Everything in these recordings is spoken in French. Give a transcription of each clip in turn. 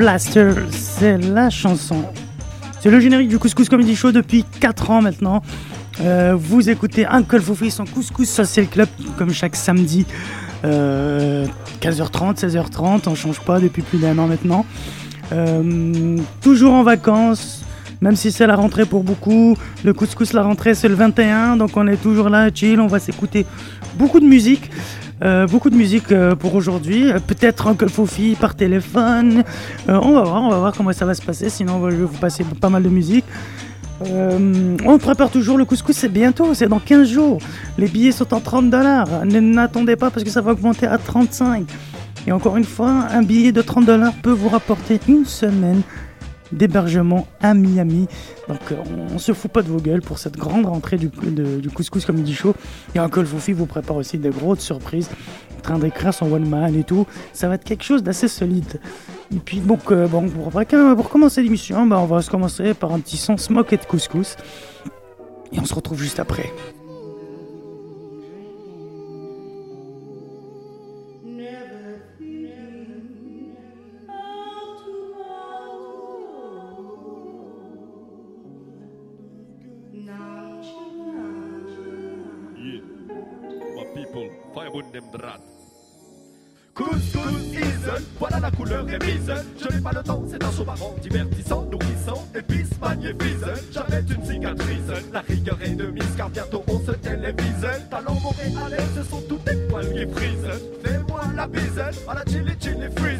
Plaster, c'est la chanson. C'est le générique du Couscous Comedy Show depuis 4 ans maintenant. Euh, vous écoutez Uncle Foufi son Couscous Social Club comme chaque samedi. 15h30, euh, 16h30, on change pas depuis plus d'un an maintenant. Euh, toujours en vacances, même si c'est la rentrée pour beaucoup. Le couscous, la rentrée, c'est le 21, donc on est toujours là, chill, on va s'écouter beaucoup de musique. Euh, beaucoup de musique euh, pour aujourd'hui. Peut-être Uncle Fofi par téléphone. Euh, on va voir, on va voir comment ça va se passer. Sinon, je vais vous passer pas mal de musique. on prépare toujours le couscous, c'est bientôt, c'est dans 15 jours. Les billets sont en 30 dollars. N'attendez pas parce que ça va augmenter à 35. Et encore une fois, un billet de 30 dollars peut vous rapporter une semaine d'hébergement à Miami. Donc euh, on, se fout pas de vos gueules pour cette grande rentrée du, du Couscous Comedy Show. Et Uncle Foufi vous prépare aussi des grosses surprises. En train d'écrire son one man et tout. Ça va être quelque chose d'assez solide. Et puis donc, euh, bon, pour, pour commencer l'émission, bah, on va se commencer par un petit son smoke et de couscous. Et on se retrouve juste après. Divertissant, nourrissant, épice, magnifique. J'avais une cicatrice, la rigueur est de mise, car bientôt on se télévise. Talent montréalais, ce sont tous des poils qui frisent. Fais-moi la bise, à la chili chili freeze,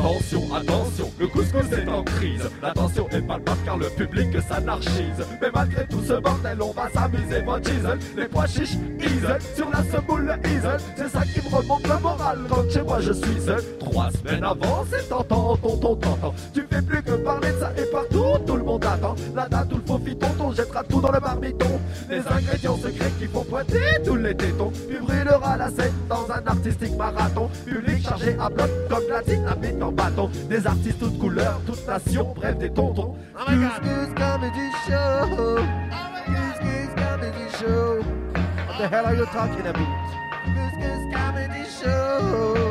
Attention, attention, le couscous est en crise. L'attention est palpable car le public s'anarchise. Mais malgré tout ce bordel, on va s'amuser, mon diesel. Les pois chiches, easel, sur la semoule, easel. C'est ça qui me remonte le moral quand chez moi je suis seul. Trois semaines avant, c'est tentant, tonton, tonton. Tu fais plus que parler de ça et partout, tout le monde attend. La date ou le faux fiton, on jettera tout dans le marmiton. Les ingrédients secrets qui font pointer tous les tétons. Puis brûlera la scène dans un artistique marathon. Public chargé à bloc comme la dynamite Des artistes toutes couleurs, toutes nations, bref des tontons. Oh. Couscous Comedy Show? Couscous Comedy Show? What the hell are you talking about? Couscous Comedy Show?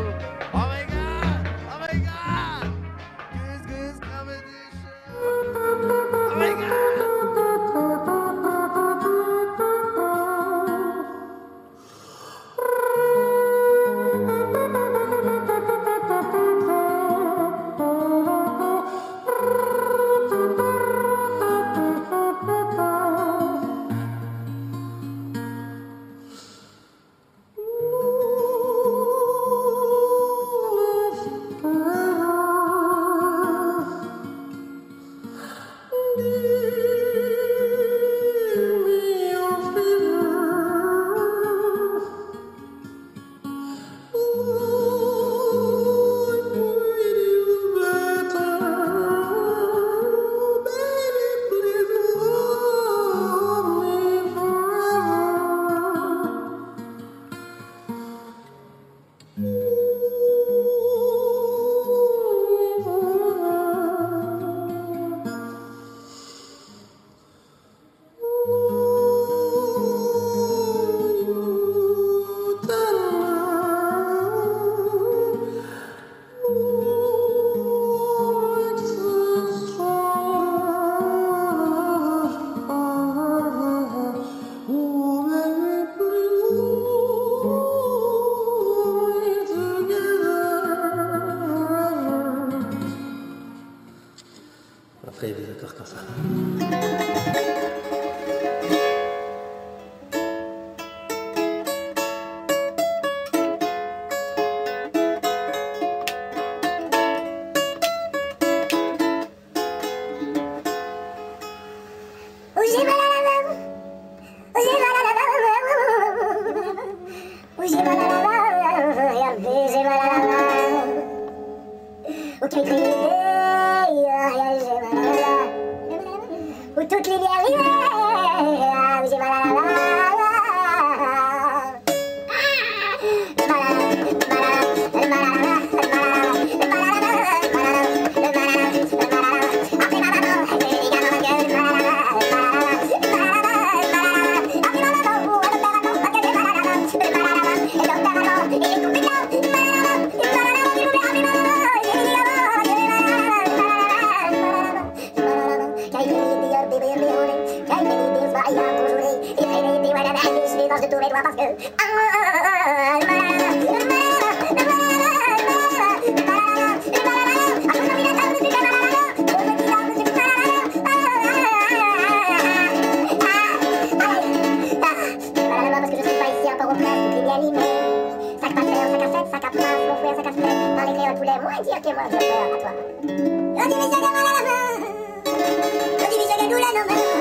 Reggie night,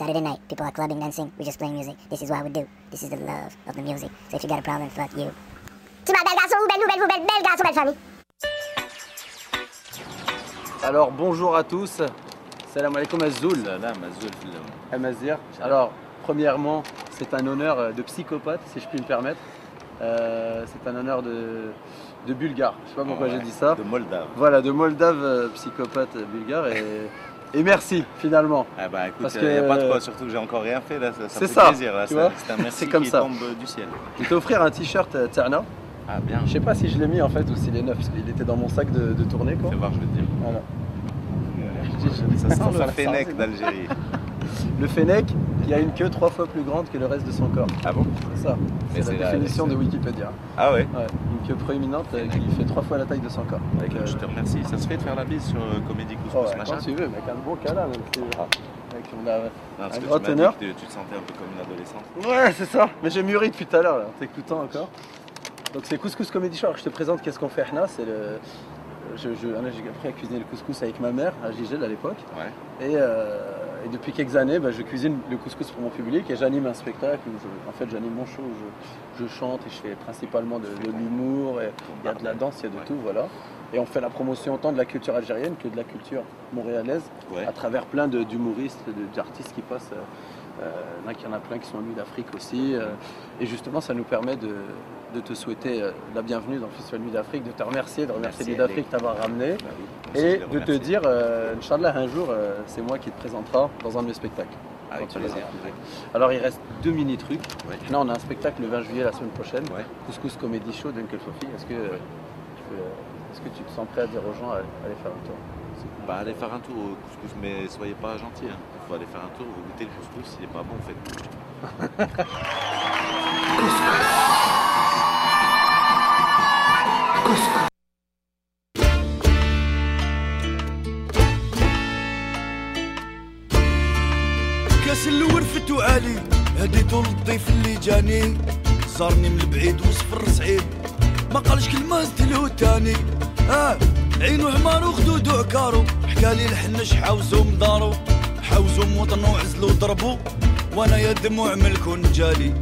Saturday night. People are clubbing, dancing. We just playing music. This is what we do. This is the love of the music. So if you got a problem, fuck you. Tu bel garçon, belle nouvelle, belle, belle garçon, belle famille. Alors bonjour à tous. Salam alaikum Azoul. Salam Azoul. Amazir. Alors premièrement, c'est un honneur euh, de psychopathe, si je puis me permettre. Euh, c'est un honneur de, de bulgare. Je sais pas pourquoi Ouais, j'ai dit ça. De Moldave. Voilà, de Moldave, euh, psychopathe bulgare. Et, et merci finalement. Ah bah écoute, Parce il n'y a pas de quoi, surtout que j'ai encore rien fait là, ça, ça C'est fait ça, plaisir là, tu ça- vois. c'est un merci comme qui ça. tombe euh, du ciel. Je vais t'offrir un t-shirt euh, Terna. Ah bien, Je sais pas si je l'ai mis en fait ou s'il est neuf parce qu'il était dans mon sac de, de tournée quoi. fais voir, je vais te dire. Voilà. Ça sent le Fennec d'Algérie. Le Fennec qui a une queue trois fois plus grande que le reste de son corps. Ah bon C'est ça. C'est la la- définition de Wikipédia. Ah ouais Ouais, une queue proéminente euh, qui fait trois fois la taille de son corps. Avec, euh, Je te remercie. Ça se fait de faire la bise sur euh, Comédie oh, Couscous ouais, machin quand tu veux, mec, un bon câlin. Même si, Ah. mec, on a- Non, parce un que grand tu te sentais un peu comme une adolescente. Ouais, c'est ça. Mais j'ai mûri depuis tout à l'heure, là, en t'écoutant encore. Donc c'est Couscous Comedy Show. Alors, je te présente qu'est-ce qu'on fait, Hna? C'est le. Je, je- là, j'ai appris à cuisiner le couscous avec ma mère à Gigel à l'époque. Ouais. Et, euh, et depuis quelques années, bah, je cuisine le couscous pour mon public et j'anime un spectacle où je- en fait j'anime mon show, je, je chante et je fais principalement de, de l'humour, il y a de la danse, il y a de Ouais. tout, voilà. Et on fait la promotion autant de la culture algérienne que de la culture montréalaise Ouais. à travers plein d'humoristes, d'artistes qui passent. euh, euh, il y en a plein qui sont venus d'Afrique aussi. euh, et justement, ça nous permet de, de te souhaiter euh, la bienvenue dans le Festival Nuit d'Afrique, de te remercier, de remercier Merci, Nuit d'Afrique de t'avoir ramené. Bah oui. Et de te dire, euh, Inch'Allah, un jour, euh, c'est moi qui te présentera dans un de mes spectacles. Avec plaisir. les Alors, il reste deux mini-trucs. Ouais. Là, on a un spectacle le 20 juillet, la semaine prochaine. Ouais. Couscous Comedy Show d'Uncle Fofi. Est-ce que, euh, est-ce que tu te sens prêt à dire aux gens à aller faire un tour? Bah allez faire un tour au couscous, mais soyez pas gentils. Il faut aller faire un tour, vous goûtez le couscous, s'il est pas bon, vous faites كاس الورفت وعلي هديته للضيف اللي جاني. زارني من البعيد وصفر سعيد ما قالش كلمة زدلو تاني. آه عينو حمار وخدودو عكارو حكالي الحنش حاوزو مدارو. حاوزو موطنو عزلو ضربو. وأنا يا دموع ملكون جالي.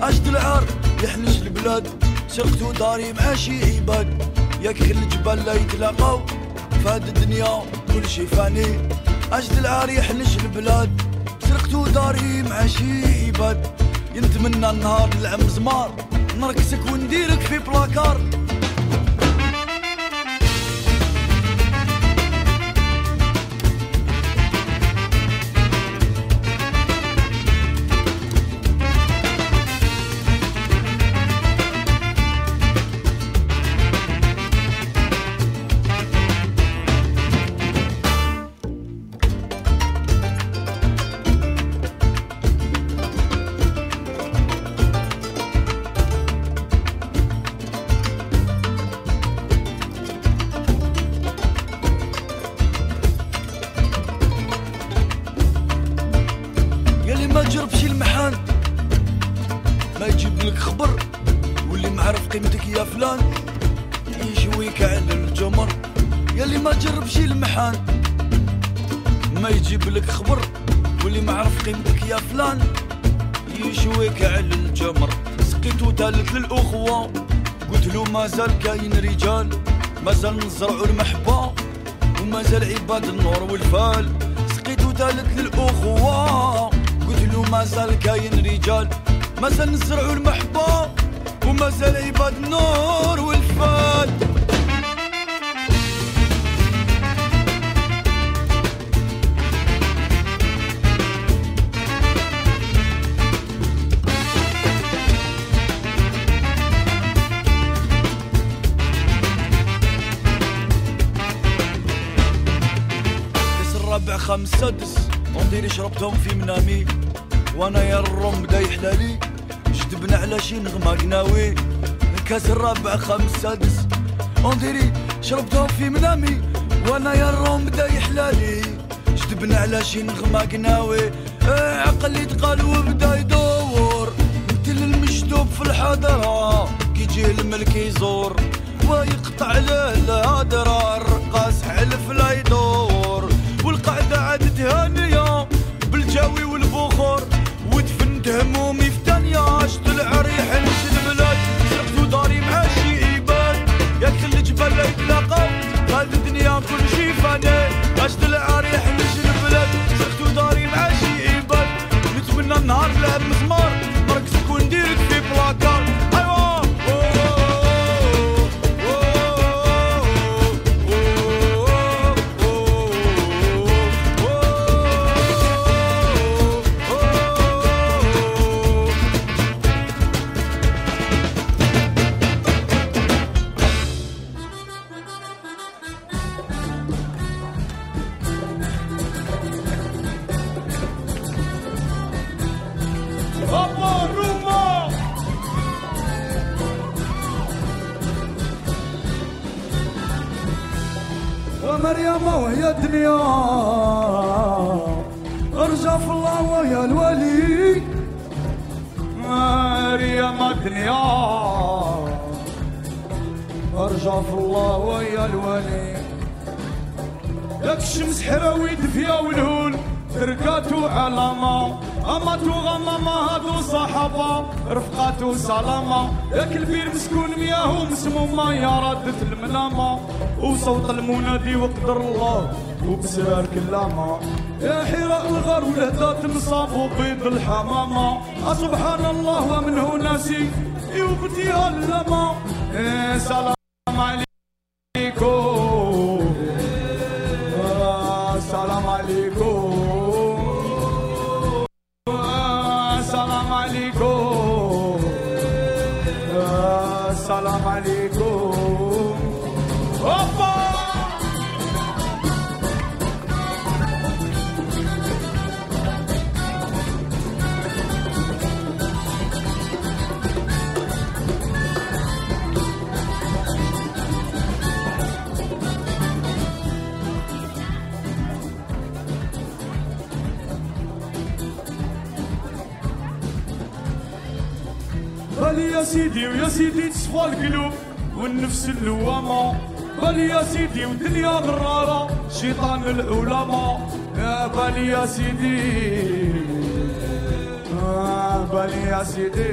عشت العار يحنش البلاد. سرقتو داري مع شي عباد. ياك خل الجبال لا يتلاقاو. فهاد الدنيا كل شي فاني. عشت العار يحنش البلاد. سرقتو داري مع شي عباد. ينتمنى النهار نلعب زمار. نركسك ونديرك في بلاكار. وأنا يا الروم بدا يحلالي جدبنا على شي نغمة قناوي آه، عقلي تقال وبدا يدور. مثل المشدوب في الحضرة كي يجيه الملك يزور. ويقطع له الهدرة الرقاص حلف لا يدور. والقعدة عادت هانية بالجاوي والبخور. ودفنت همومي في تانية عشت العريح نمشي هاد الدنيا كل شي فاني عشت العريح نمشي البلاد المنامة وصوت المنادي وقدر الله وبسرار كلامة يا حراء الغار والهدات نصاب وبيض الحمامة. سبحان الله ومنه ناسي يوبتيها اللمة. سيدي ودنيا غرارة شيطان العلماء يا بل يا سيدي. بل يا سيدي.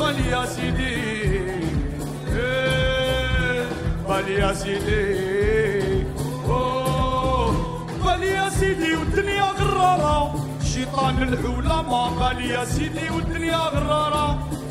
بل يا سيدي. بل يا سيدي. بل يا سيدي والدنيا غرارة شيطان العلماء بل يا سيدي والدنيا غرارة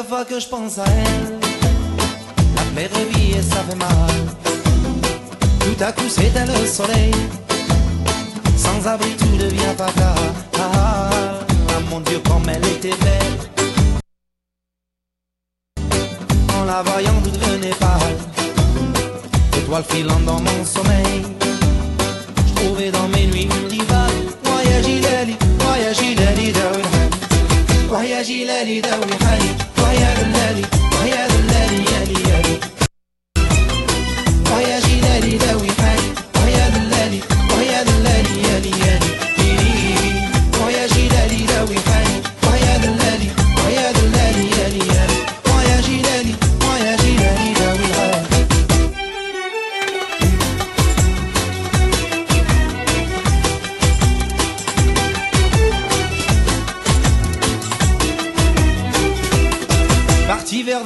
chaque fois que je pense à elle, la plaie revit et ça fait mal. Tout à coup elle le soleil, sans abri tout devient fatal. Ah, ah, mon Dieu comme elle était belle. En la voyant tout devenait pâle, étoile filant dans mon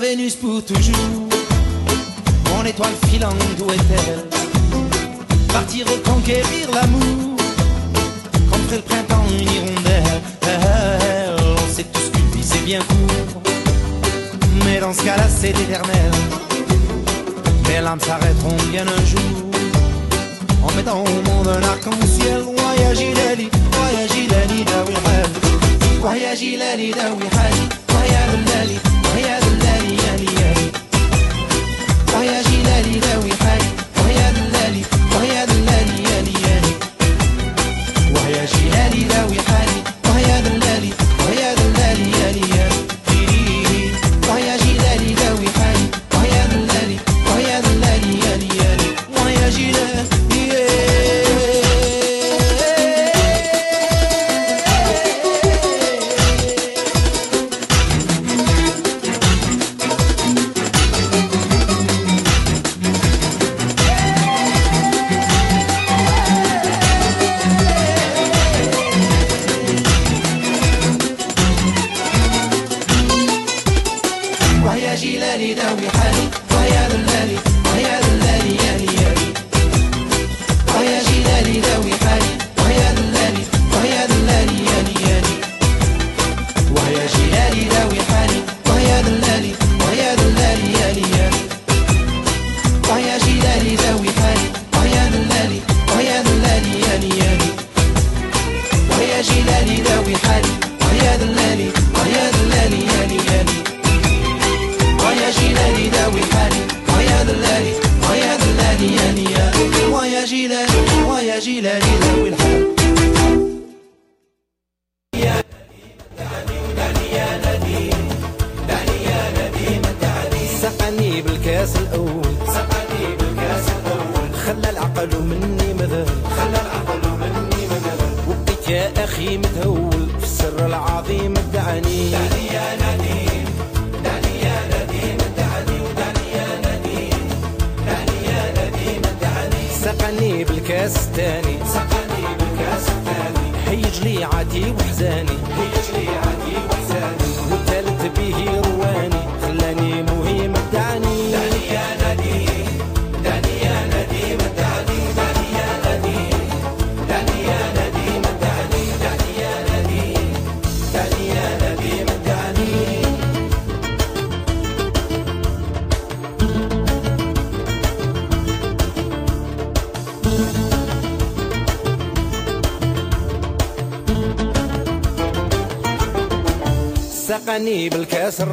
Vénus pour toujours. Mon étoile filante, où est-elle? Partir reconquérir l'amour. Contrer le printemps, une hirondelle. Eh, eh, on sait tous qu'une vie c'est bien court. Mais dans ce cas-là, c'est éternel. Mes larmes s'arrêteront bien un jour. En mettant au monde un arc-en-ciel. Voyage, il est voyage, il est ah ah Voyage, il est ready, we جلا جلا الحب.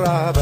Rabbah.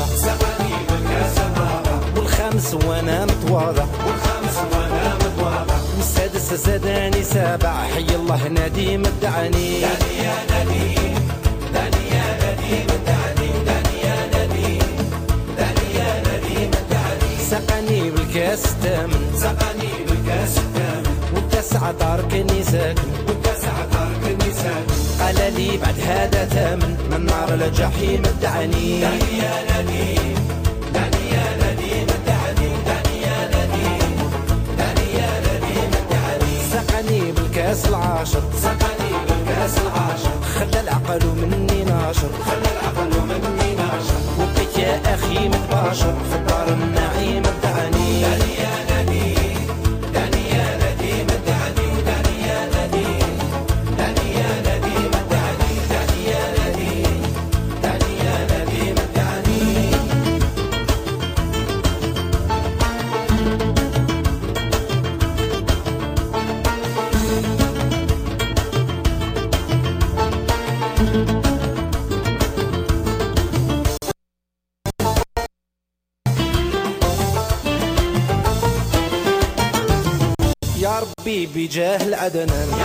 apaixona foi para mim. بجاه العدنان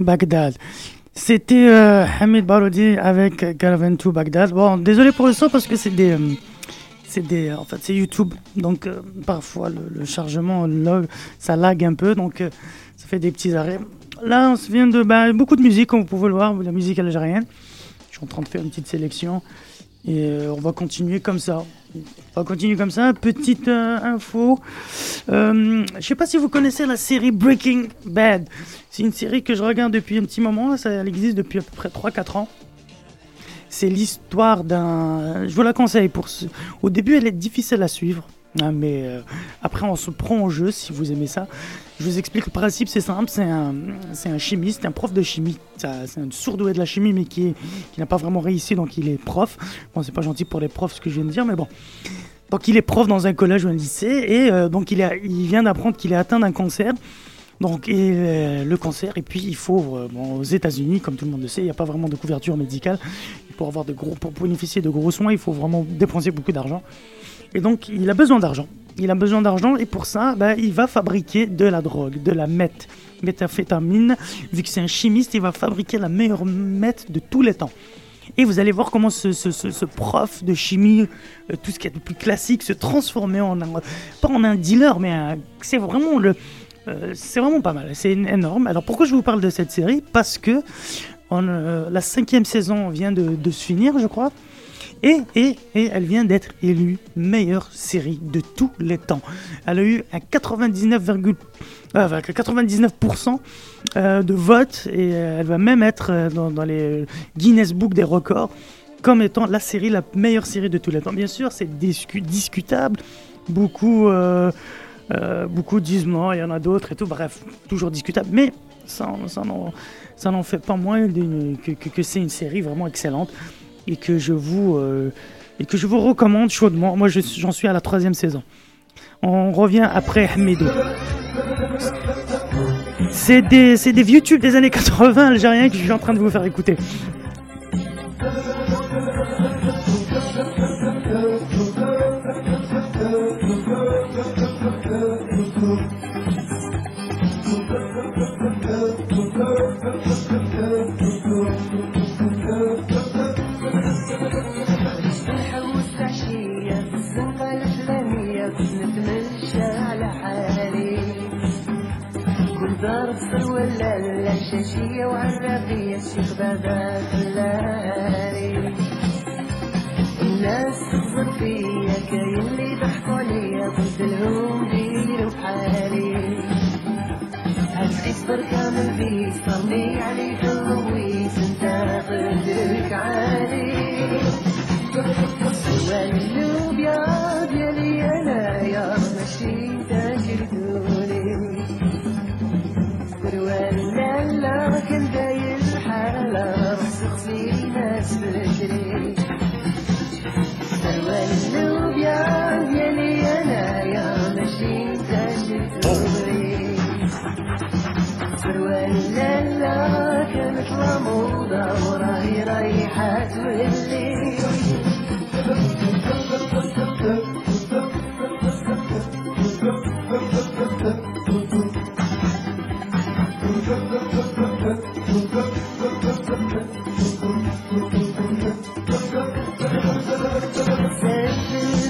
Bagdad. C'était euh, Hamid Baroudi avec Caravan Bagdad. Bon, désolé pour le son parce que c'est des. euh, c'est des. En fait, c'est YouTube. Donc, euh, parfois, le, le chargement, log, ça lag un peu. Donc, ça fait des petits arrêts. Là, on se vient de. bah, beaucoup de musique, comme vous pouvez le voir, la musique algérienne. Je suis en train de faire une petite sélection. Et on va continuer comme ça. On va continuer comme ça. Petite euh, info. Euh, je sais pas si vous connaissez la série Breaking Bad. C'est une série que je regarde depuis un petit moment. Ça, elle existe depuis à peu près 3-4 ans. C'est l'histoire d'un. Je vous la conseille. Pour ce... Au début, elle est difficile à suivre. Hein, mais euh, après, on se prend au jeu si vous aimez ça. Je vous explique le principe, c'est simple. C'est un, un chimiste, un prof de chimie. C'est un surdoué de la chimie, mais qui, qui n'a pas vraiment réussi, donc il est prof. Bon, c'est pas gentil pour les profs ce que je viens de dire, mais bon. Donc il est prof dans un collège ou un lycée, et euh, donc il, a- il vient d'apprendre qu'il est atteint d'un cancer Donc, et euh, le cancer, et puis il faut, bon, aux États-Unis, comme tout le monde le sait, il n'y a pas vraiment de couverture médicale. Pour, avoir de gros, pour bénéficier de gros soins, il faut vraiment dépenser beaucoup d'argent. Et donc, il a besoin d'argent. Il a besoin d'argent, et pour ça, ben, il va fabriquer de la drogue, de la meth, méthamphétamine. Vu que c'est un chimiste, il va fabriquer la meilleure meth de tous les temps. Et vous allez voir comment ce, prof de chimie, euh, tout ce qui est de plus classique, se transformait en un, pas en un dealer, mais c'est vraiment le, euh, c'est vraiment pas mal, c'est énorme. Alors pourquoi je vous parle de cette série? Parce que euh, la cinquième saison vient de, de se finir, je crois. Et, et, et elle vient d'être élue meilleure série de tous les temps. Elle a eu un 99, euh, enfin, 99% euh, de votes et euh, elle va même être dans, les Guinness Book des records comme étant la série, la meilleure série de tous les temps. Bien sûr, c'est discu- discutable. Beaucoup, beaucoup disent non, il y en a d'autres et tout. Bref, toujours discutable. Mais ça, n'en fait pas moins que c'est une série vraiment excellente et que je vous, euh, et que je vous recommande chaudement. Moi, je- j'en suis à la troisième saison. On revient après Hamidou. C'est des, des vieux tubes des années 80 algériens que je suis en train de vous faire écouter. كل ضرب سروالة الشاشية وعرابية الشيخ بابا خلالي الناس تخزر فيا كاين اللي ضحكوا عليا قلت لهم ديروا بحالي هالحس كامل بيس صرني عليك اللويس أنت قدرك عالي. والقلوب يا ديالي أنا يا ماشي ولا لا كانت موضة وراهي رايحة تولي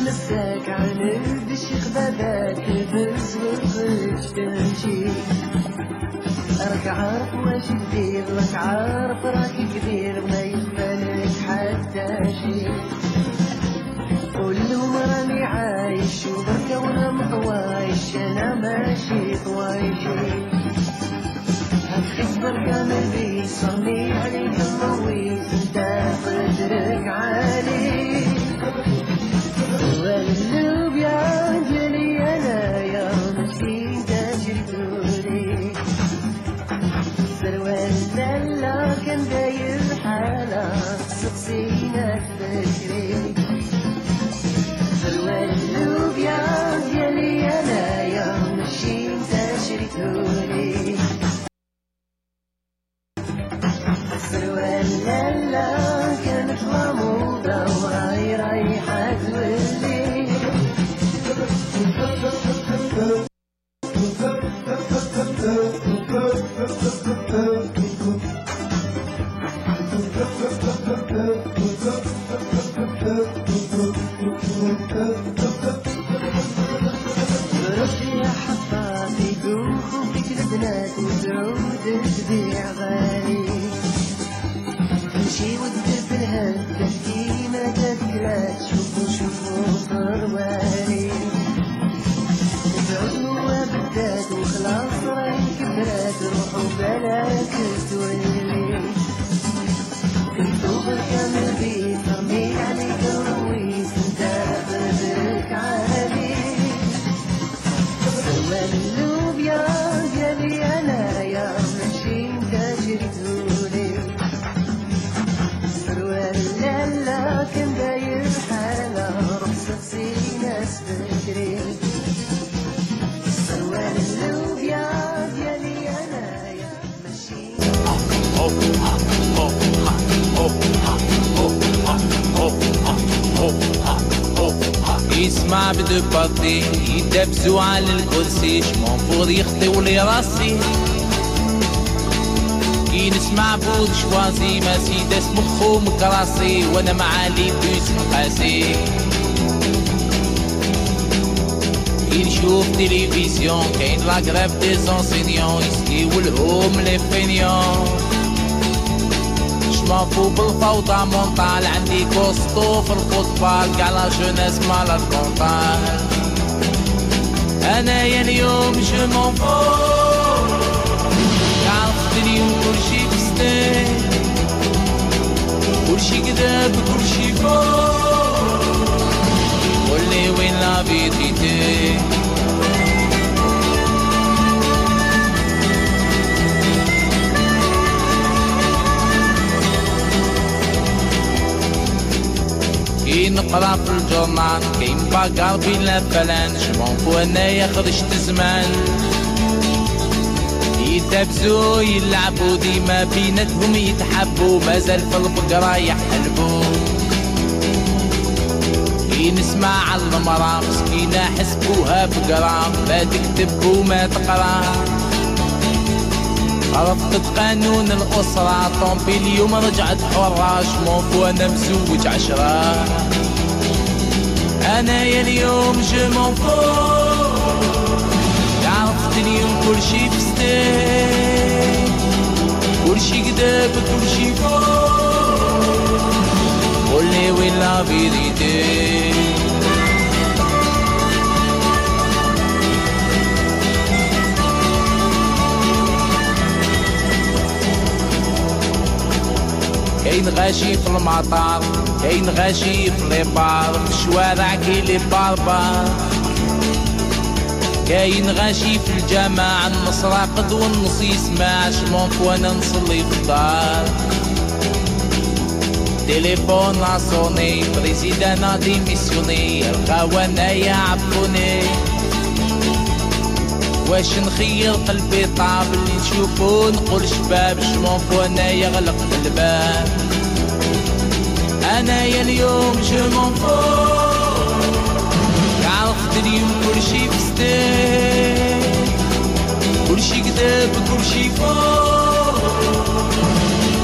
مساك على الدش خبابات البرز والغش تمشي راك عارف واش تدير راك عارف راك كبير ما يخفالك حتى شي. قول لهم راني عايش وبركة وأنا مطوايش أنا ماشي طوايشي هتحس بركة ما بيش صرني عليك المويس أنت قدرك عالي. لا لا كنحلمو دوا غير يحد يا قلبي أنا يا ماشي تجري ولا لكن داير حالة رخصتي ناس بكري Oh, oh, oh, oh, oh, oh, oh, oh, oh. بدو بطي يدبسوا على الكرسي شمنفور يخطيوا لي راسي كي نسمع بود شوازي ما سيدس مخو مكراسي وانا معالي بيس مقاسي كي نشوف تلفزيون كاين لا غريف دي زونسينيون يسكيو لهم لي فينيون شمافو بالفوضى مونطال عندي كوستو في الفوتبال كاع لا جونيس مالاد كونطال انايا اليوم جو مون فو عرفت اليوم كلشي بستان كلشي كذاب كلشي فوق قولي وين لا فيتيتي كي نقرا في الجورنال كاين باكار بين لا فلان شمون فو انايا خرجت زمان يتبزو يلعبوا ديما بيناتهم يتحبوا مازال في البقرة يحلبوا كي نسمع على المرا مسكينة حسبوها بقرا ما تكتب وما تقرأ. رفضت قانون الأسرة طومبي اليوم رجعت حراش موفو أنا مزوج عشرة. أنا يا اليوم جو موفو عرفت اليوم كل شي فستان كل شي قداب كل شي فوق. قولي وين لا فيريتي كاين غاشي في المطار؟ كاين غاشي في بار في الشوارع كاين لي باربار؟ كاين غاشي في الجامع النص راقد والنص يسمع شمونك وأنا نصلي في الدار. تليفون لا صوني بريزيدانا ديميسيوني الخوانا يعبوني واش نخير قلبي طاب اللي نشوفو نقول شباب شمونك وأنا يغلق الباب. انايا اليوم جو مون عرفت اليوم كلشي بستيك كلشي كذاب كلشي فوق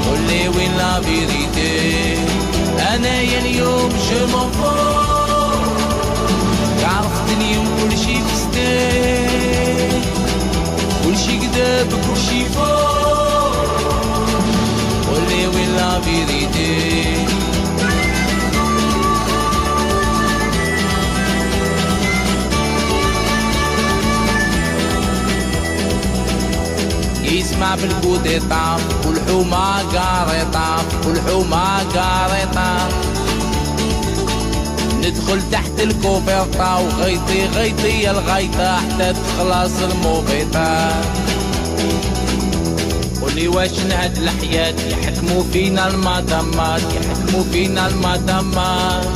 قولي وين لا فيريتي انايا اليوم جو مون عرفت اليوم كلشي بستيك كلشي كذاب كلشي فوق قولي وين لا فيريتي يسمع بالكوديطا والحومة قاريطة والحومة قاريطة ندخل تحت الكوفرطة وغيطي غيطي يا الغيطة حتى تخلص الموبيطة قولي واش نهد الحياة؟ يحكموا فينا المدامات يحكموا فينا المدامات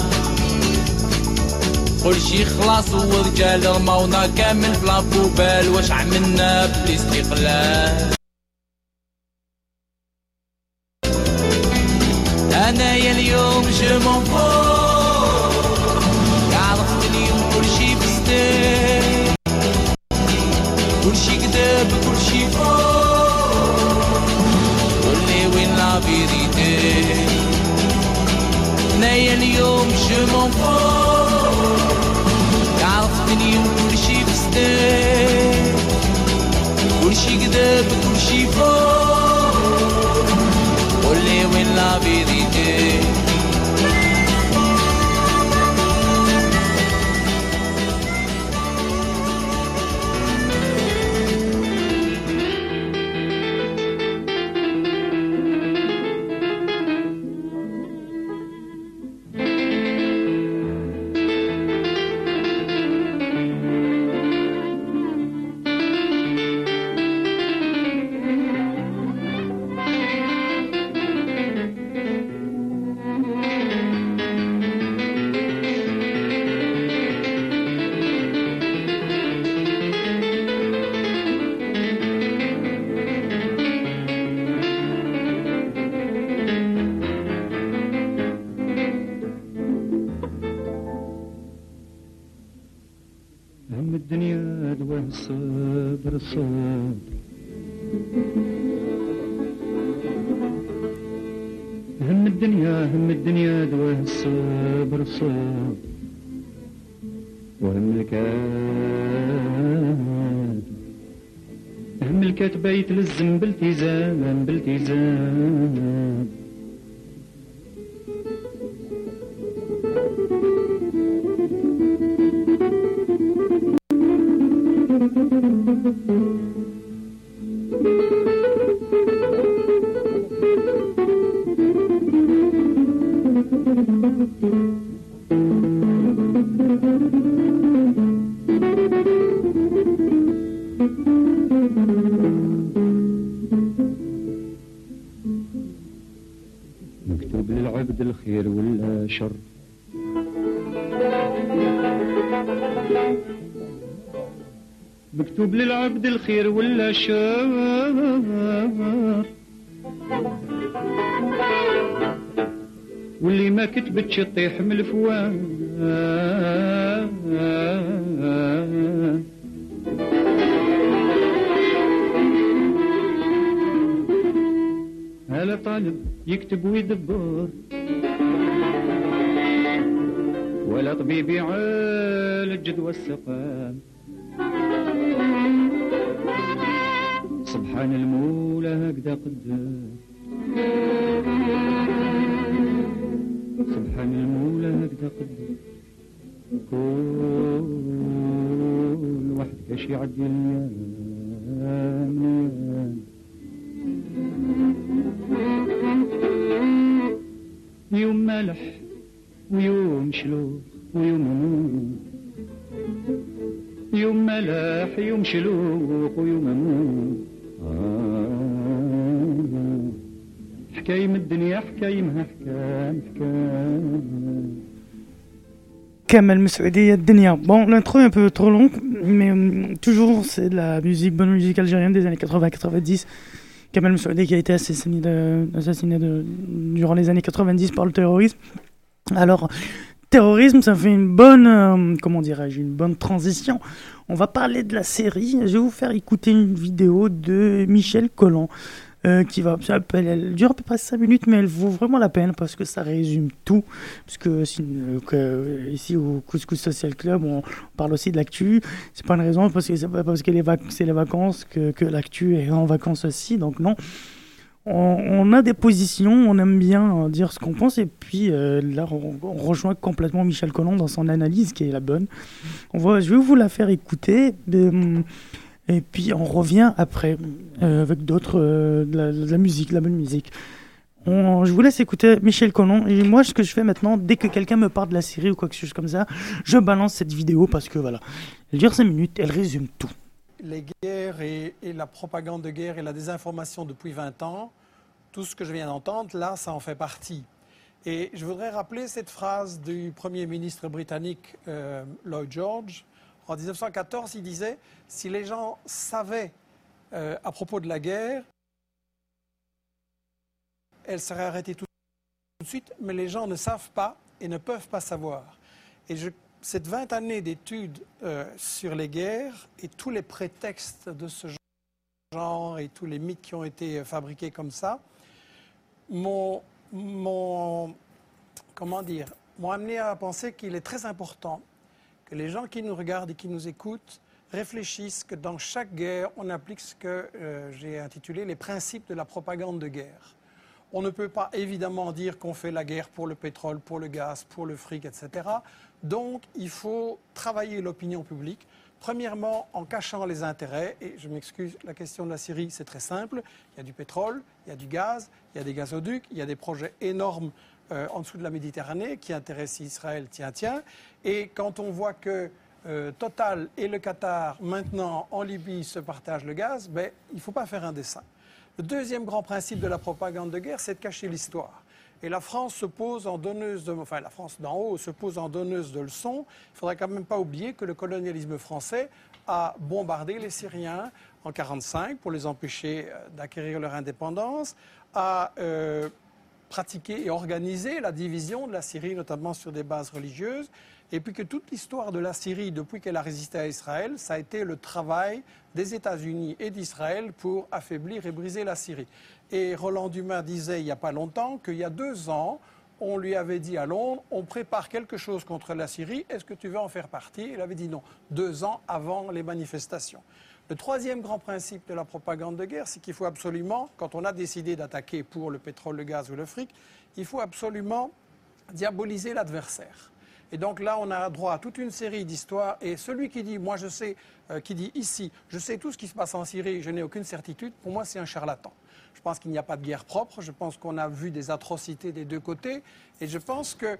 كل شي خلاص ورجال رمونا كامل بلا بوبال واش عملنا بالاستقلال؟ يا اليوم جو مون عرفت اليوم كل شي بستان كل شي كذاب كل شي فوق قولي وين لا فيريتي انايا اليوم جو مون ملكة يتلزم بالتزام بالتزام تطيح من الفوان. هلا طالب يكتب ويدبر. ولا طبيب يعالج جدوى السقام. سبحان المولى هكذا قدام. حن المولى هكذا قدي كون وحدك شي عدي الليالي Kamel Moussaoudi, Denia. Bon, l'intro est un peu trop longue, mais hum, toujours c'est de la musique, bonne musique algérienne des années 80-90. Kamel Moussaoudi qui a été assassiné, assassiné durant les années 90 par le terrorisme. Alors, terrorisme, ça fait une bonne, euh, comment dirais-je, une bonne transition. On va parler de la série. Je vais vous faire écouter une vidéo de Michel Collant. Euh, qui va, s'appelle- elle dure à peu près 5 minutes, mais elle vaut vraiment la peine parce que ça résume tout. Parce que, euh, que, ici au Couscous Social Club, on parle aussi de l'actu. C'est pas une raison parce que c'est parce que les c'est les vacances que, l'actu est en vacances aussi. Donc non. On, a des positions, on aime bien euh, dire ce qu'on pense, et puis euh, là, on, rejoint complètement Michel Collomb dans son analyse qui est la bonne. On va, je vais vous la faire écouter, euh, et puis on revient après euh, avec d'autres, euh, de, la, musique, de la bonne musique. On- je vous laisse écouter Michel Collomb, et moi, ce que je fais maintenant, dès que quelqu'un me parle de la série ou quoi que ce soit comme ça, je balance cette vidéo parce que voilà, elle dure 5 minutes, elle résume tout. les guerres et, et la propagande de guerre et la désinformation depuis 20 ans, tout ce que je viens d'entendre, là, ça en fait partie. Et je voudrais rappeler cette phrase du Premier ministre britannique euh, Lloyd George. En 1914, il disait, si les gens savaient euh, à propos de la guerre, elle serait arrêtée tout de suite, mais les gens ne savent pas et ne peuvent pas savoir. Et je- cette 20 années d'études euh, sur les guerres et tous les prétextes de ce genre et tous les mythes qui ont été euh, fabriqués comme ça m'ont- comment dire, m'ont amené à penser qu'il est très important que les gens qui nous regardent et qui nous écoutent réfléchissent que dans chaque guerre, on applique ce que euh, j'ai intitulé les principes de la propagande de guerre. On ne peut pas évidemment dire qu'on fait la guerre pour le pétrole, pour le gaz, pour le fric, etc. Donc il faut travailler l'opinion publique. Premièrement, en cachant les intérêts, et je m'excuse, la question de la Syrie, c'est très simple. Il y a du pétrole, il y a du gaz, il y a des gazoducs, il y a des projets énormes euh, en dessous de la Méditerranée qui intéressent Israël, tiens, tiens. Et quand on voit que euh, Total et le Qatar, maintenant en Libye, se partagent le gaz, ben, il ne faut pas faire un dessin. Le deuxième grand principe de la propagande de guerre, c'est de cacher l'histoire. Et la France se pose en donneuse de, enfin la France d'en haut se pose en donneuse de leçons. Il faudrait quand même pas oublier que le colonialisme français a bombardé les Syriens en 1945 pour les empêcher euh, d'acquérir leur indépendance, a euh, pratiqué et organisé la division de la Syrie, notamment sur des bases religieuses, et puis que toute l'histoire de la Syrie, depuis qu'elle a résisté à Israël, ça a été le travail des États-Unis et d'Israël pour affaiblir et briser la Syrie. Et Roland Dumas disait il n'y a pas longtemps qu'il y a deux ans, on lui avait dit à Londres, on prépare quelque chose contre la Syrie, est-ce que tu veux en faire partie? Il avait dit non, deux ans avant les manifestations. Le troisième grand principe de la propagande de guerre, c'est qu'il faut absolument, quand on a décidé d'attaquer pour le pétrole, le gaz ou le fric, il faut absolument diaboliser l'adversaire. Et donc là, on a droit à toute une série d'histoires. Et celui qui dit, moi je sais, euh, qui dit ici, je sais tout ce qui se passe en Syrie, je n'ai aucune certitude, pour moi c'est un charlatan. Je pense qu'il n'y a pas de guerre propre, je pense qu'on a vu des atrocités des deux côtés. Et je pense que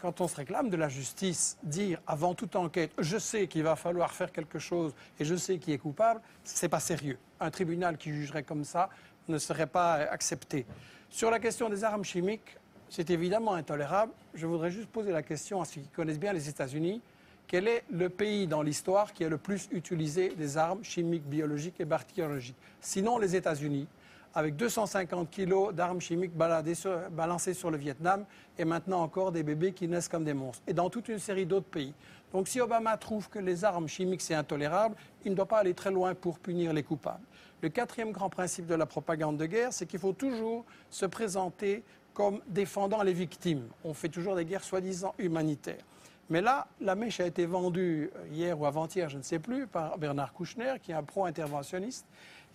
quand on se réclame de la justice, dire avant toute enquête, je sais qu'il va falloir faire quelque chose et je sais qui est coupable, c'est pas sérieux. Un tribunal qui jugerait comme ça ne serait pas accepté. Sur la question des armes chimiques, c'est évidemment intolérable. Je voudrais juste poser la question à ceux qui connaissent bien les États-Unis. Quel est le pays dans l'histoire qui a le plus utilisé des armes chimiques, biologiques et bactériologiques? Sinon les États-Unis, avec 250 kilos d'armes chimiques sur- balancées sur le Vietnam et maintenant encore des bébés qui naissent comme des monstres. Et dans toute une série d'autres pays. Donc si Obama trouve que les armes chimiques c'est intolérable, il ne doit pas aller très loin pour punir les coupables. Le quatrième grand principe de la propagande de guerre, c'est qu'il faut toujours se présenter comme défendant les victimes. On fait toujours des guerres soi-disant humanitaires. Mais là, la mèche a été vendue euh, hier ou avant-hier, je ne sais plus, par Bernard Kouchner, qui est un pro-interventionniste,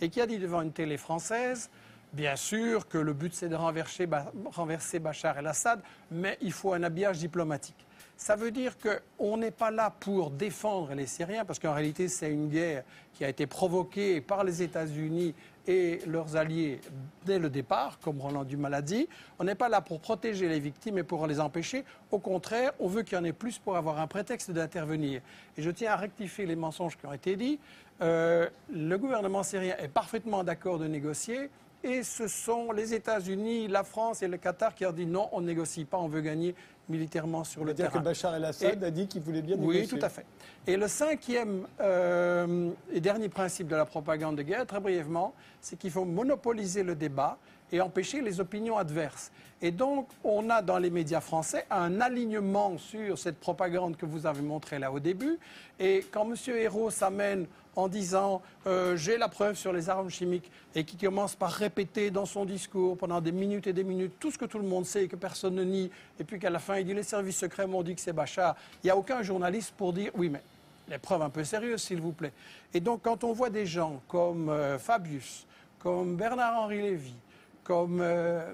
et qui a dit devant une télé française, bien sûr que le but c'est de renverser, Ba- renverser Bachar el-Assad, mais il faut un habillage diplomatique. Ça veut dire qu'on n'est pas là pour défendre les Syriens, parce qu'en réalité, c'est une guerre qui a été provoquée par les États-Unis et leurs alliés dès le départ, comme Roland Dumas l'a dit. On n'est pas là pour protéger les victimes et pour les empêcher. Au contraire, on veut qu'il y en ait plus pour avoir un prétexte d'intervenir. Et je tiens à rectifier les mensonges qui ont été dits. Euh, le gouvernement syrien est parfaitement d'accord de négocier. Et ce sont les États-Unis, la France et le Qatar qui ont dit non, on ne négocie pas, on veut gagner militairement sur le C'est-à-dire terrain. que Bachar el-Assad a dit qu'il voulait bien oui, négocier. tout à fait. Et le cinquième euh, et dernier principe de la propagande de guerre, très brièvement, c'est qu'il faut monopoliser le débat et empêcher les opinions adverses. Et donc, on a dans les médias français un alignement sur cette propagande que vous avez montrée là au début. Et quand M. Hérault s'amène en disant euh, j'ai la preuve sur les armes chimiques et qui commence par répéter dans son discours pendant des minutes et des minutes tout ce que tout le monde sait et que personne ne nie, et puis qu'à la fin il dit les services secrets m'ont dit que c'est Bachar, il n'y a aucun journaliste pour dire oui mais les preuves un peu sérieuses s'il vous plaît. Et donc quand on voit des gens comme euh, Fabius, comme Bernard-Henri Lévy, comme euh,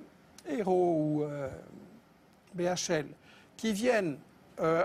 Hérault ou euh, BHL, qui viennent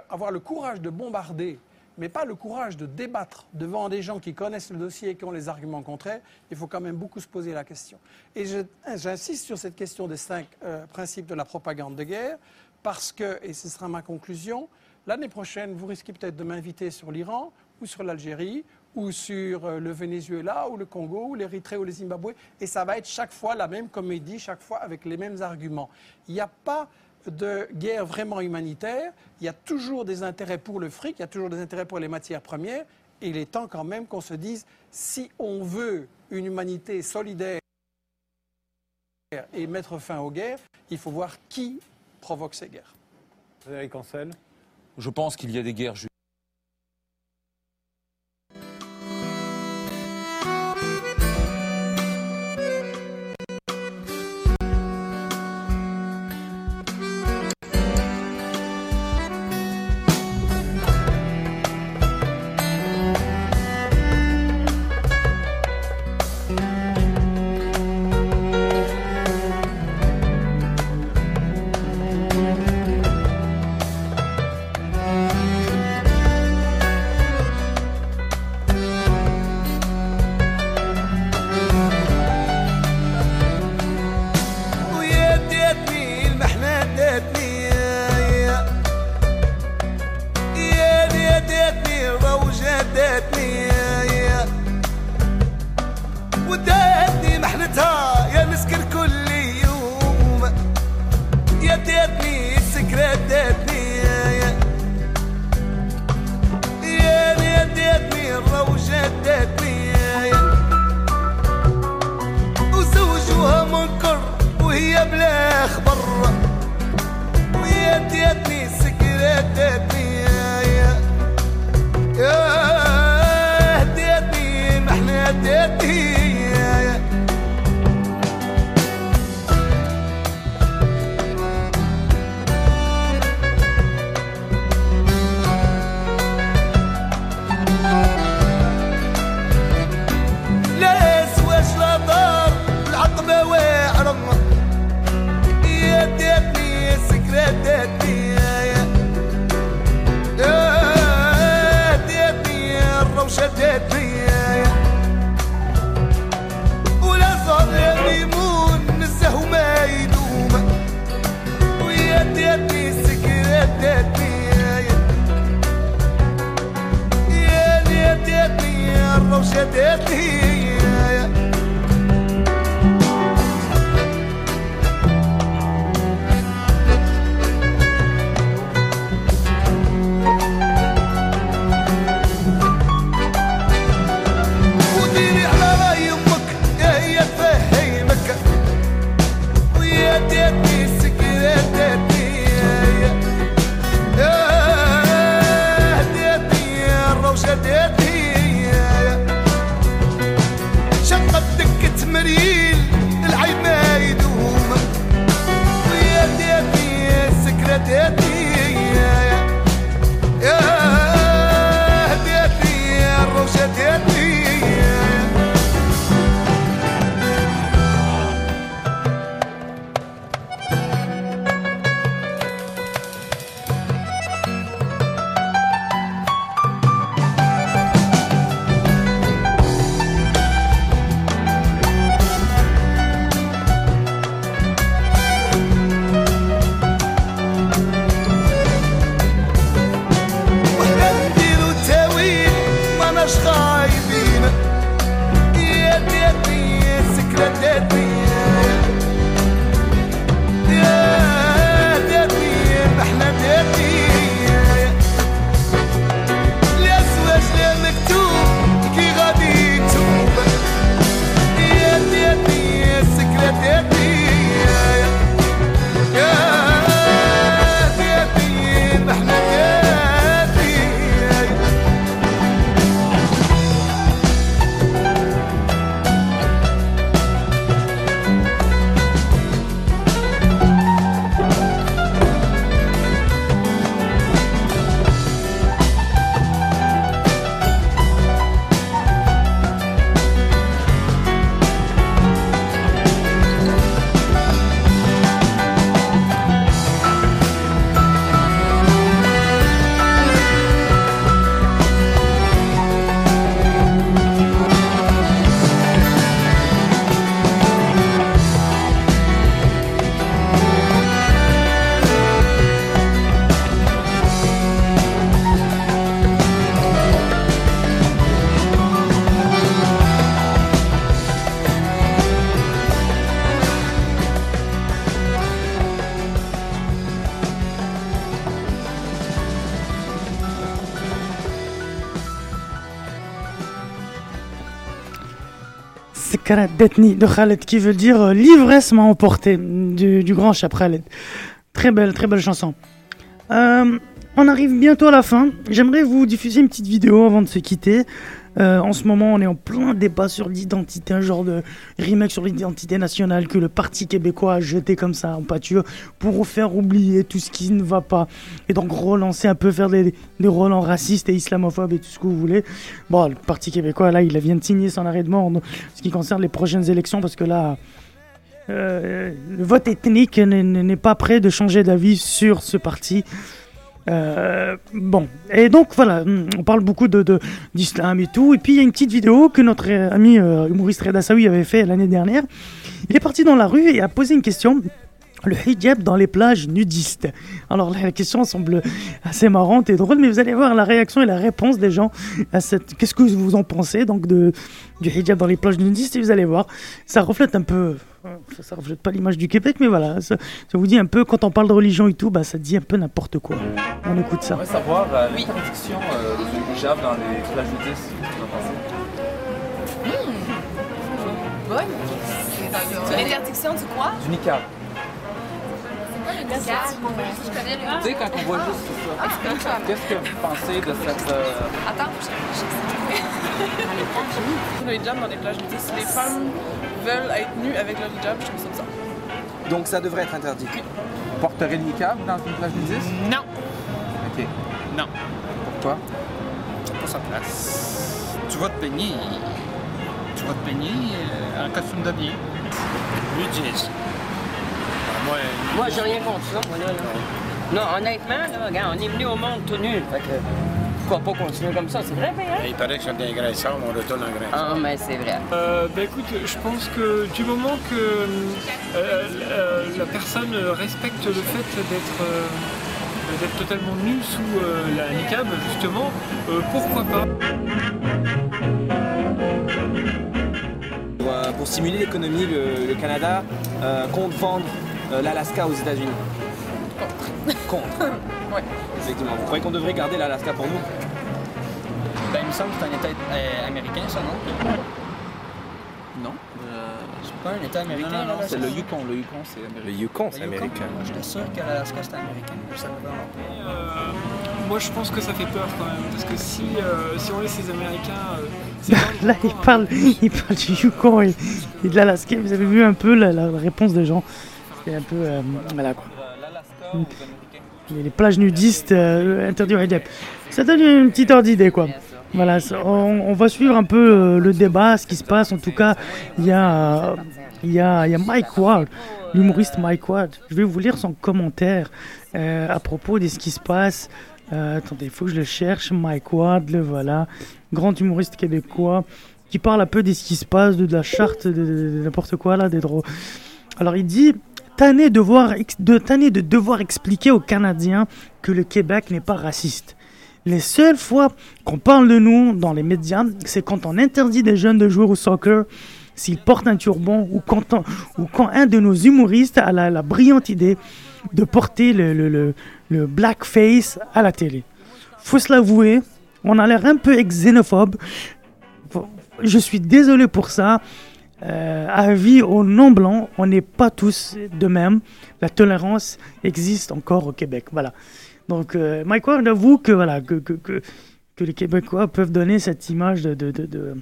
avoir le courage de bombarder, mais pas le courage de débattre devant des gens qui connaissent le dossier et qui ont les arguments contraires, il faut quand même beaucoup se poser la question. Et j'insiste sur cette question des cinq euh, principes de la propagande de guerre, parce que, et ce sera ma conclusion, l'année prochaine, vous risquez peut-être de m'inviter sur l'Iran ou sur l'Algérie ou sur euh, le Venezuela ou le Congo ou l'Érythrée ou le Zimbabwe, et ça va être chaque fois la même comédie, chaque fois avec les mêmes arguments. Il n'y a pas de guerre vraiment humanitaire, il y a toujours des intérêts pour le fric, il y a toujours des intérêts pour les matières premières, et il est temps quand même qu'on se dise, si on veut une humanité solidaire et mettre fin aux guerres, il faut voir qui provoque ces guerres. Frédéric Ancel. Je pense qu'il y a des guerres Sakarat Detni de Khaled qui veut dire euh, l'ivresse m'a emporté du, du grand Chap Khaled. Très belle, très belle chanson. Euh, on arrive bientôt à la fin. J'aimerais vous diffuser une petite vidéo avant de se quitter. Euh, en ce moment, on est en plein débat sur l'identité, un genre de remake sur l'identité nationale que le Parti québécois a jeté comme ça en pâture pour faire oublier tout ce qui ne va pas. Et donc relancer un peu, faire des, des relents racistes et islamophobes et tout ce que vous voulez. Bon, le Parti québécois, là, il vient de signer son arrêt de mort en ce qui concerne les prochaines élections parce que là, euh, le vote ethnique n'est pas prêt de changer d'avis sur ce parti. Euh, bon, et donc voilà, on parle beaucoup de de- d'islam et tout. Et puis il y a une petite vidéo que notre ami euh, humoriste Reda Saoui avait fait l'année dernière. Il est parti dans la rue et a posé une question. Le hijab dans les plages nudistes. Alors la question semble assez marrante et drôle, mais vous allez voir la réaction et la réponse des gens à cette. Qu'est-ce que vous en pensez donc de du hijab dans les plages nudistes? Et vous allez voir, ça reflète un peu. Ça, ça reflète pas l'image du Québec, mais voilà, ça, ça vous dit un peu quand on parle de religion et tout, bah ça dit un peu n'importe quoi. On écoute ça. J'aimerais savoir euh, l'interdiction euh, du hijab dans les plages en pensez Bonne. L'interdiction du quoi? Du niqab. Tu sais, quand on voit juste ça, qu'est-ce que vous pensez de cette. euh, Attends, Le hijab dans les plages nudistes, si les femmes veulent être nues avec leur hijab, je trouve ça bizarre. Donc ça devrait être interdit. On porterait le niqab dans une plage nudiste? Non. Ok. Non. Pourquoi? Pour sa place. Tu vas te baigner. Tu vas te baigner euh, en costume de bain. Nudiste. Moi, Moi, j'ai rien contre ça, moi, là. là. Non, honnêtement, là, regarde, on est venu au monde tout nu. Fait que, pourquoi pas continuer comme ça? C'est vrai, ben, hein? Il paraît que c'est un mais on retourne en agresseur. Ah, mais c'est vrai. Euh, bah écoute, je pense que du moment que euh, euh, la personne respecte le fait d'être euh, d'être totalement nue sous euh, la niqab, justement, euh, pourquoi pas? Pour, euh, stimuler l'économie, le, le Canada euh, compte vendre euh, l'Alaska aux États-Unis. Contre. Contre. Ouais. Effectivement. Vous croyez qu'on devrait garder l'Alaska pour nous? Ben, il me semble que c'est un État euh, américain, ça, non? Non. C'est pas un État américain, Non, non, non, là, c'est le Yukon. Le Yukon, c'est américain. Le Yukon, c'est américain. Moi, J'étais sûr que l'Alaska, c'était américain. Je savais pas. Euh, Moi je pense que ça fait peur quand même, parce que si, euh, si on laisse les Américains... euh, Là, il parle, il parle du Yukon et, et de l'Alaska. Vous avez vu un peu la, la réponse des gens? Un peu. euh, voilà quoi. Les, les plages nudistes euh, interdites au hijab. Ça donne une petite ordre d'idée quoi. Voilà, on, on va suivre un peu euh, le débat, ce qui se passe. En tout cas, il y a, il y a, il y a Mike Ward, l'humoriste Mike Ward. Je vais vous lire son commentaire euh, à propos de ce qui se passe. Euh, attendez, il faut que je le cherche. Mike Ward, le voilà. Grand humoriste québécois qui parle un peu de ce qui se passe, de, de la charte, de, de- de n'importe quoi là, des droits. Alors il dit tanné de, de, de devoir expliquer aux Canadiens que le Québec n'est pas raciste. Les seules fois qu'on parle de nous dans les médias, c'est quand on interdit des jeunes de jouer au soccer s'ils portent un turban ou quand, un de nos humoristes a la, la brillante idée de porter le, le, le, blackface à la télé. Faut se l'avouer, on a l'air un peu xénophobe. Je suis désolé pour ça. Euh, avis aux non-blancs, on n'est pas tous de même. La tolérance existe encore au Québec. Voilà. Donc, euh, Mike Ward avoue que, voilà, que, les Québécois peuvent donner cette image de, de,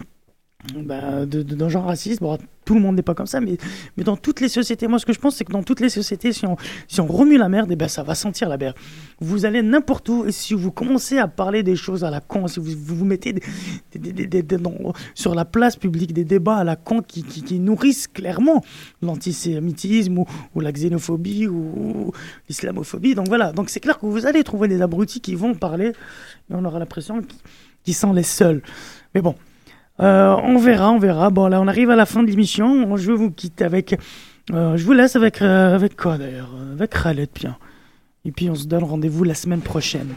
bah, genre raciste. Tout le monde n'est pas comme ça, mais, mais dans toutes les sociétés, moi ce que je pense, c'est que dans toutes les sociétés, si on, si on remue la merde, eh ben, ça va sentir la merde. Vous allez n'importe où, et si vous commencez à parler des choses à la con, si vous vous, mettez des- sur la place publique des débats à la con qui, qui, nourrissent clairement l'antisémitisme ou, ou la xénophobie ou, l'islamophobie, donc voilà. Donc c'est clair que vous allez trouver des abrutis qui vont parler, et on aura l'impression qu'ils sont les seuls. Mais bon. Euh, on verra, on verra. Bon, là, on arrive à la fin de l'émission. Je vous quitte avec. euh, je vous laisse avec, euh, avec quoi d'ailleurs Avec Khaled, bien. Et puis, on se donne rendez-vous la semaine prochaine.